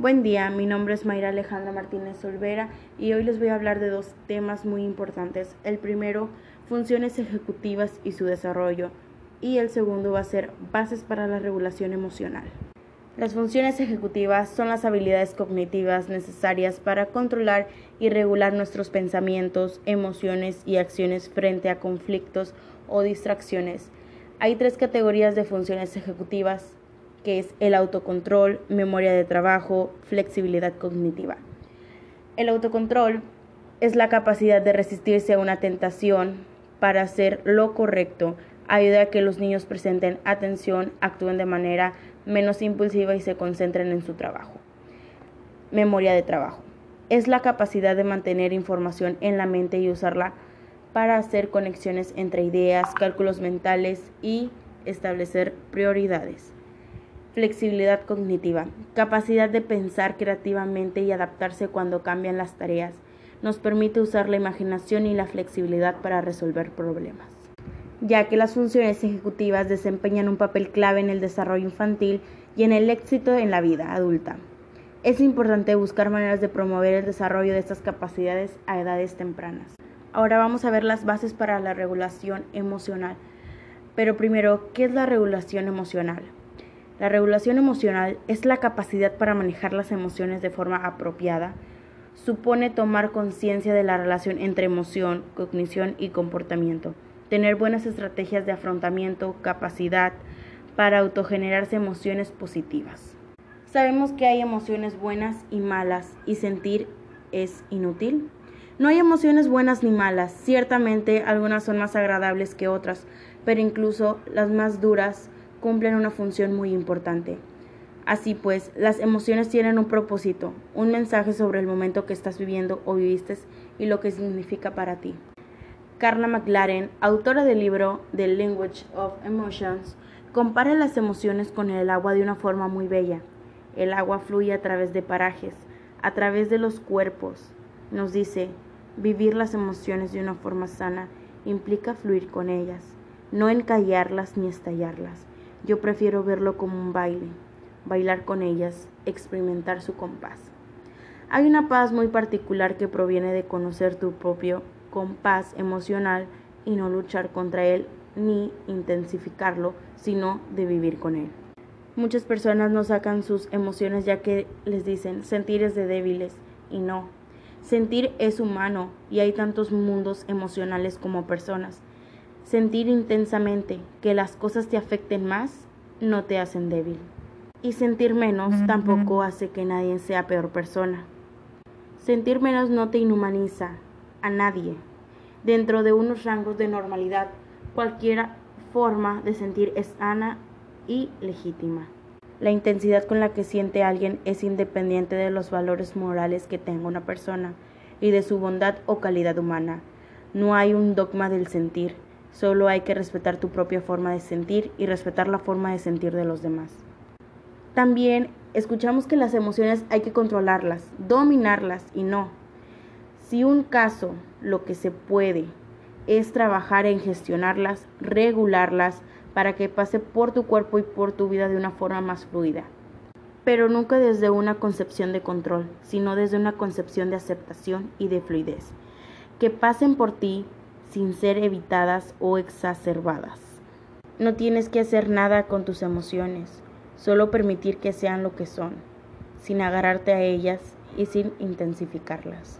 Buen día, mi nombre es Mayra Alejandra Martínez Olvera y hoy les voy a hablar de dos temas muy importantes. El primero, funciones ejecutivas y su desarrollo, y el segundo va a ser bases para la regulación emocional. Las funciones ejecutivas son las habilidades cognitivas necesarias para controlar y regular nuestros pensamientos, emociones y acciones frente a conflictos o distracciones. Hay tres categorías de funciones ejecutivas que es el autocontrol, memoria de trabajo, flexibilidad cognitiva. El autocontrol es la capacidad de resistirse a una tentación para hacer lo correcto, ayuda a que los niños presenten atención, actúen de manera menos impulsiva y se concentren en su trabajo. Memoria de trabajo. Es la capacidad de mantener información en la mente y usarla para hacer conexiones entre ideas, cálculos mentales y establecer prioridades. Flexibilidad cognitiva, capacidad de pensar creativamente y adaptarse cuando cambian las tareas. Nos permite usar la imaginación y la flexibilidad para resolver problemas. Ya que las funciones ejecutivas desempeñan un papel clave en el desarrollo infantil y en el éxito en la vida adulta. Es importante buscar maneras de promover el desarrollo de estas capacidades a edades tempranas. Ahora vamos a ver las bases para la regulación emocional. Pero primero, ¿qué es la regulación emocional? La regulación emocional es la capacidad para manejar las emociones de forma apropiada. Supone tomar conciencia de la relación entre emoción, cognición y comportamiento. Tener buenas estrategias de afrontamiento, capacidad para autogenerarse emociones positivas. Sabemos que hay emociones buenas y malas y sentir es inútil. No hay emociones buenas ni malas. Ciertamente algunas son más agradables que otras, pero incluso las más duras cumplen una función muy importante. Así pues, las emociones tienen un propósito, un mensaje sobre el momento que estás viviendo o viviste y lo que significa para ti. Carla McLaren, autora del libro The Language of Emotions, compara las emociones con el agua de una forma muy bella. El agua fluye a través de parajes, a través de los cuerpos. Nos dice, vivir las emociones de una forma sana implica fluir con ellas, no encallarlas ni estallarlas. Yo prefiero verlo como un baile, bailar con ellas, experimentar su compás. Hay una paz muy particular que proviene de conocer tu propio compás emocional y no luchar contra él ni intensificarlo, sino de vivir con él. Muchas personas no sacan sus emociones ya que les dicen sentir es de débiles y no. Sentir es humano y hay tantos mundos emocionales como personas. Sentir intensamente que las cosas te afecten más no te hacen débil. Y sentir menos tampoco hace que nadie sea peor persona. Sentir menos no te inhumaniza a nadie. Dentro de unos rangos de normalidad, cualquier forma de sentir es sana y legítima. La intensidad con la que siente alguien es independiente de los valores morales que tenga una persona y de su bondad o calidad humana. No hay un dogma del sentir, Solo hay que respetar tu propia forma de sentir y respetar la forma de sentir de los demás. También escuchamos que las emociones hay que controlarlas, dominarlas y no. Si un caso lo que se puede es trabajar en gestionarlas, regularlas, para que pase por tu cuerpo y por tu vida de una forma más fluida. Pero nunca desde una concepción de control, sino desde una concepción de aceptación y de fluidez. Que pasen por ti sin ser evitadas o exacerbadas. No tienes que hacer nada con tus emociones, solo permitir que sean lo que son, sin agarrarte a ellas y sin intensificarlas.